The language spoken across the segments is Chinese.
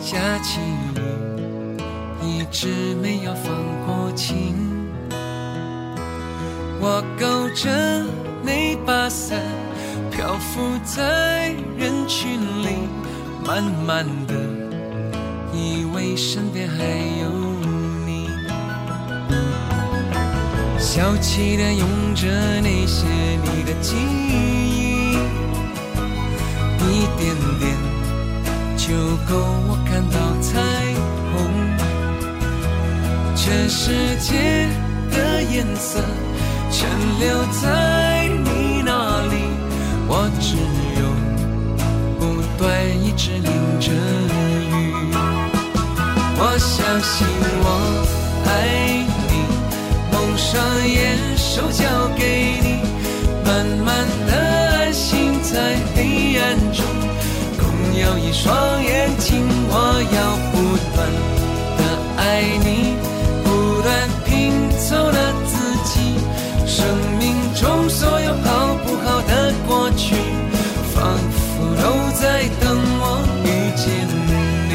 下起雨，一直没有放过晴。我勾着那把伞，漂浮在人群里，慢慢的，以为身边还有你。小气的用着那些你的记忆，一点点就够我看到彩虹。全世界的颜色全留在你那里，我只有不断一直淋着雨。我相信我爱你，蒙上眼，手一双眼睛。我要不断的爱你，不断拼凑了自己，生命中所有好不好的过去，仿佛都在等我遇见你。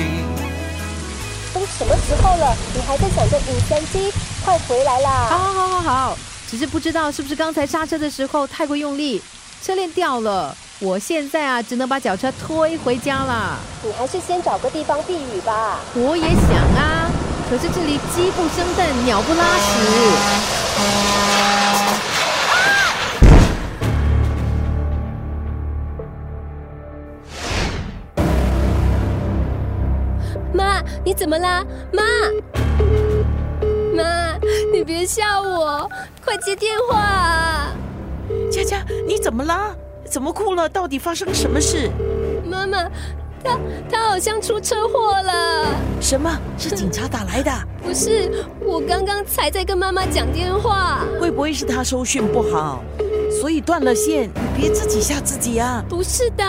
都什么时候了，你还在想着影三机？快回来啦好啦！好好好好，只是不知道是不是刚才刹车的时候太过用力，车链掉了。我现在啊，只能把脚车推回家了。你还是先找个地方避雨吧。我也想啊，可是这里鸡不生蛋，鸟不拉屎。妈，你怎么啦？妈，妈，你别吓我，快接电话啊！佳佳，你怎么啦？怎么哭了？到底发生什么事？妈妈，他他好像出车祸了。什么是警察打来的？不是，我刚刚才在跟妈妈讲电话。会不会是他收讯不好，所以断了线？你别自己吓自己啊！不是的，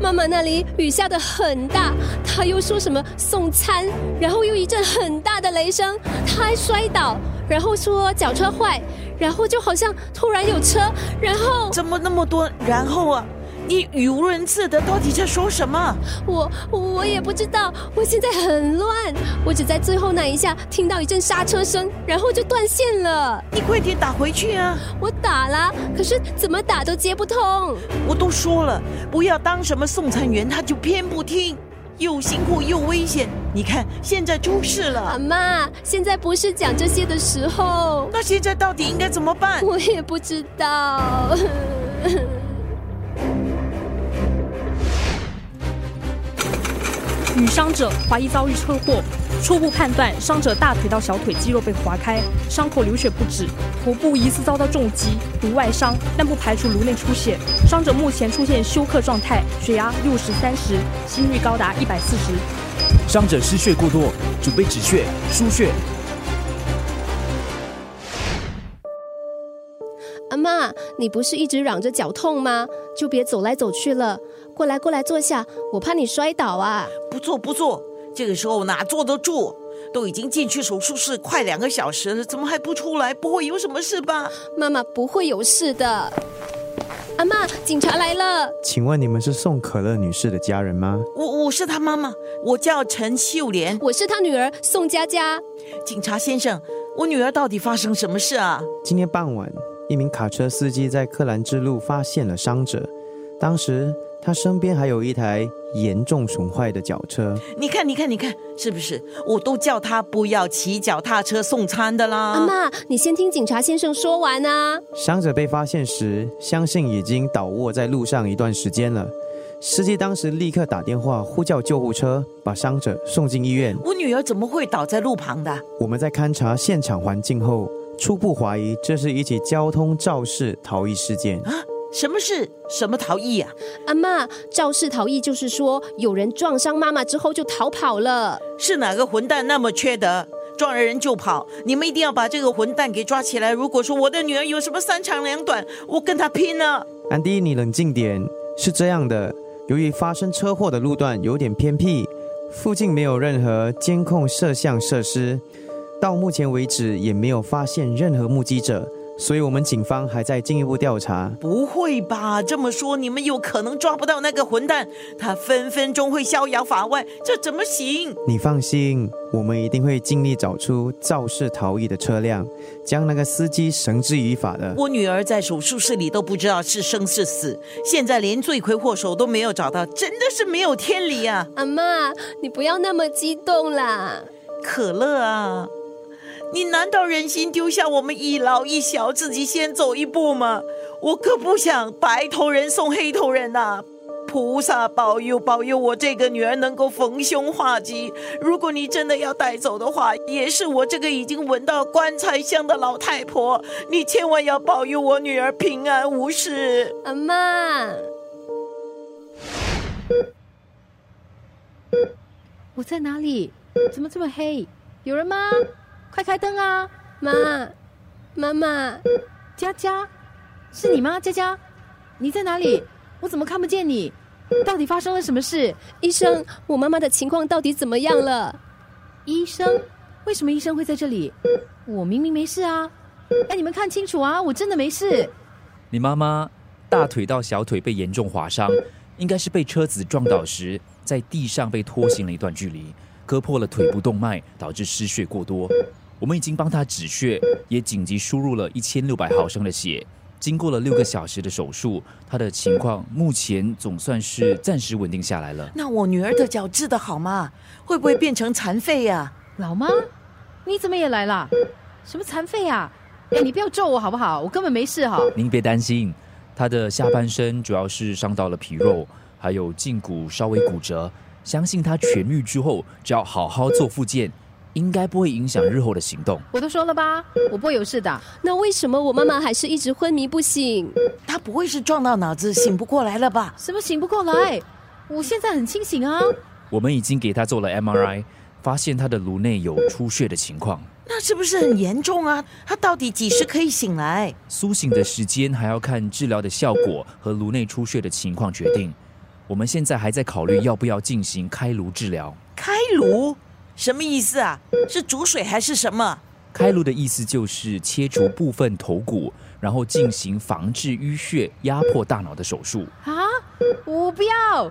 妈妈那里雨下的很大，她又说什么送餐，然后又一阵很大的雷声，她还摔倒，然后说脚车坏，然后就好像突然有车，然后怎么那么多然后啊？你语无伦次的，到底在说什么？我我也不知道，我现在很乱，我只在最后那一下听到一阵刹车声，然后就断线了。你快点打回去啊！我打了，可是怎么打都接不通。我都说了，不要当什么送餐员，他就偏不听，又辛苦又危险。你看现在出事阿了，妈，现在不是讲这些的时候，那现在到底应该怎么办？我也不知道。女伤者怀疑遭遇车祸，初步判断伤者大腿到小腿肌肉被划开，伤口流血不止，头部疑似遭到重击，无外伤，但不排除颅内出血。伤者目前出现休克状态，血压六十三十，心率高达一百四十。伤者失血过多，准备止血、输血。阿妈，你不是一直嚷着脚痛吗？就别走来走去了，过来过来坐下，我怕你摔倒啊。不坐不坐，这个时候哪坐得住？都已经进去手术室快两个小时了，怎么还不出来？不会有什么事吧？妈妈不会有事的。阿妈，警察来了。请问你们是宋可乐女士的家人吗？我我是她妈妈，我叫陈秀莲。我是她女儿宋佳佳。警察先生，我女儿到底发生什么事啊？今天傍晚，一名卡车司机在克兰之路发现了伤者，当时他身边还有一台严重损坏的脚车。你看，你看，你看，是不是？我都叫他不要骑脚踏车送餐的啦。阿妈，你先听警察先生说完啊。伤者被发现时，相信已经倒卧在路上一段时间了。司机当时立刻打电话呼叫救护车，把伤者送进医院。我女儿怎么会倒在路旁的？我们在勘察现场环境后，初步怀疑这是一起交通肇事逃逸事件。啊？什么事？什么逃逸啊？阿妈，肇事逃逸就是说有人撞伤妈妈之后就逃跑了。是哪个混蛋那么缺德，撞了人就跑？你们一定要把这个混蛋给抓起来！如果说我的女儿有什么三长两短，我跟她拼了！安迪，你冷静点。是这样的，由于发生车祸的路段有点偏僻，附近没有任何监控摄像设施，到目前为止也没有发现任何目击者，所以我们警方还在进一步调查。不会吧？这么说，你们有可能抓不到那个混蛋，他分分钟会逍遥法外，这怎么行？你放心，我们一定会尽力找出肇事逃逸的车辆，将那个司机绳之以法的。我女儿在手术室里都不知道是生是死，现在连罪魁祸首都没有找到，真的是没有天理啊！阿妈，你不要那么激动啦。可乐啊，你难道忍心丢下我们一老一小，自己先走一步吗？我可不想白头人送黑头人呐、菩萨保佑，保佑我这个女儿能够逢凶化吉。如果你真的要带走的话，也是我这个已经闻到棺材香的老太婆。你千万要保佑我女儿平安无事。阿妈，我在哪里？怎么这么黑？有人吗？快开灯啊！妈，妈妈，佳佳，是你吗？佳佳，你在哪里？我怎么看不见你？到底发生了什么事？医生，我妈妈的情况到底怎么样了？医生，为什么医生会在这里？我明明没事啊！哎，你们看清楚啊，我真的没事。你妈妈大腿到小腿被严重划伤，应该是被车子撞倒时在地上被拖行了一段距离，割破了腿部动脉，导致失血过多。我们已经帮他止血，也紧急输入了一千六百毫升的血。经过了六个小时的手术，他的情况目前总算是暂时稳定下来了。那我女儿的脚治得好吗？会不会变成残废呀、老妈，你怎么也来了？什么残废啊？哎，你不要咒我好不好？我根本没事哈。您别担心，他的下半身主要是伤到了皮肉，还有胫骨稍微骨折。相信他痊愈之后，只要好好做复健，应该不会影响日后的行动。我都说了吧，我不会有事的。那为什么我妈妈还是一直昏迷不醒？她不会是撞到脑子醒不过来了吧？什么醒不过来？我现在很清醒啊。我们已经给她做了 MRI，发现她的颅内有出血的情况。那是不是很严重啊？她到底几时可以醒来？苏醒的时间还要看治疗的效果和颅内出血的情况决定。我们现在还在考虑要不要进行开颅治疗。开颅什么意思啊？是煮水还是什么？开颅的意思就是切除部分头骨，然后进行防治淤血、压迫大脑的手术。啊！我不要！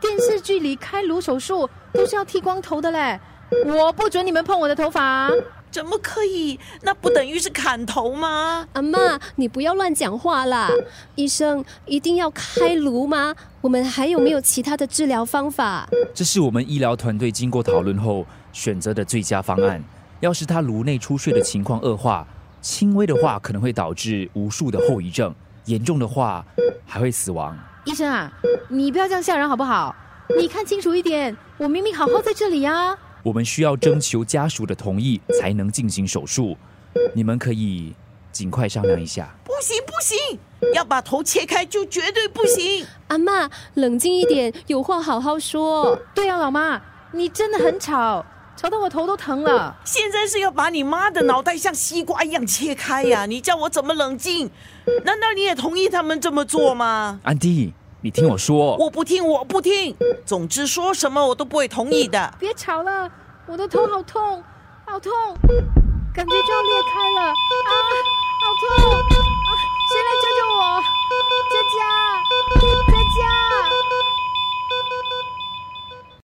电视剧里开颅手术都是要剃光头的嘞，我不准你们碰我的头发。怎么可以？那不等于是砍头吗？阿妈，你不要乱讲话啦！医生一定要开颅吗？我们还有没有其他的治疗方法？这是我们医疗团队经过讨论后选择的最佳方案。要是他颅内出血的情况恶化，轻微的话可能会导致无数的后遗症，严重的话还会死亡。医生啊，你不要这样吓人好不好？你看清楚一点，我明明好好在这里啊！我们需要征求家属的同意才能进行手术，你们可以尽快商量一下。不行不行，要把头切开就绝对不行。阿妈，冷静一点，有话好好说。对啊，老妈，你真的很吵，吵得我头都疼了。现在是要把你妈的脑袋像西瓜一样切开呀？你叫我怎么冷静？难道你也同意他们这么做吗？安迪，你听我说，我不听，我不听。总之说什么我都不会同意的。别吵了，我的头好痛好痛，感觉就要裂开了。啊，好痛啊！谁来救救我？佳佳。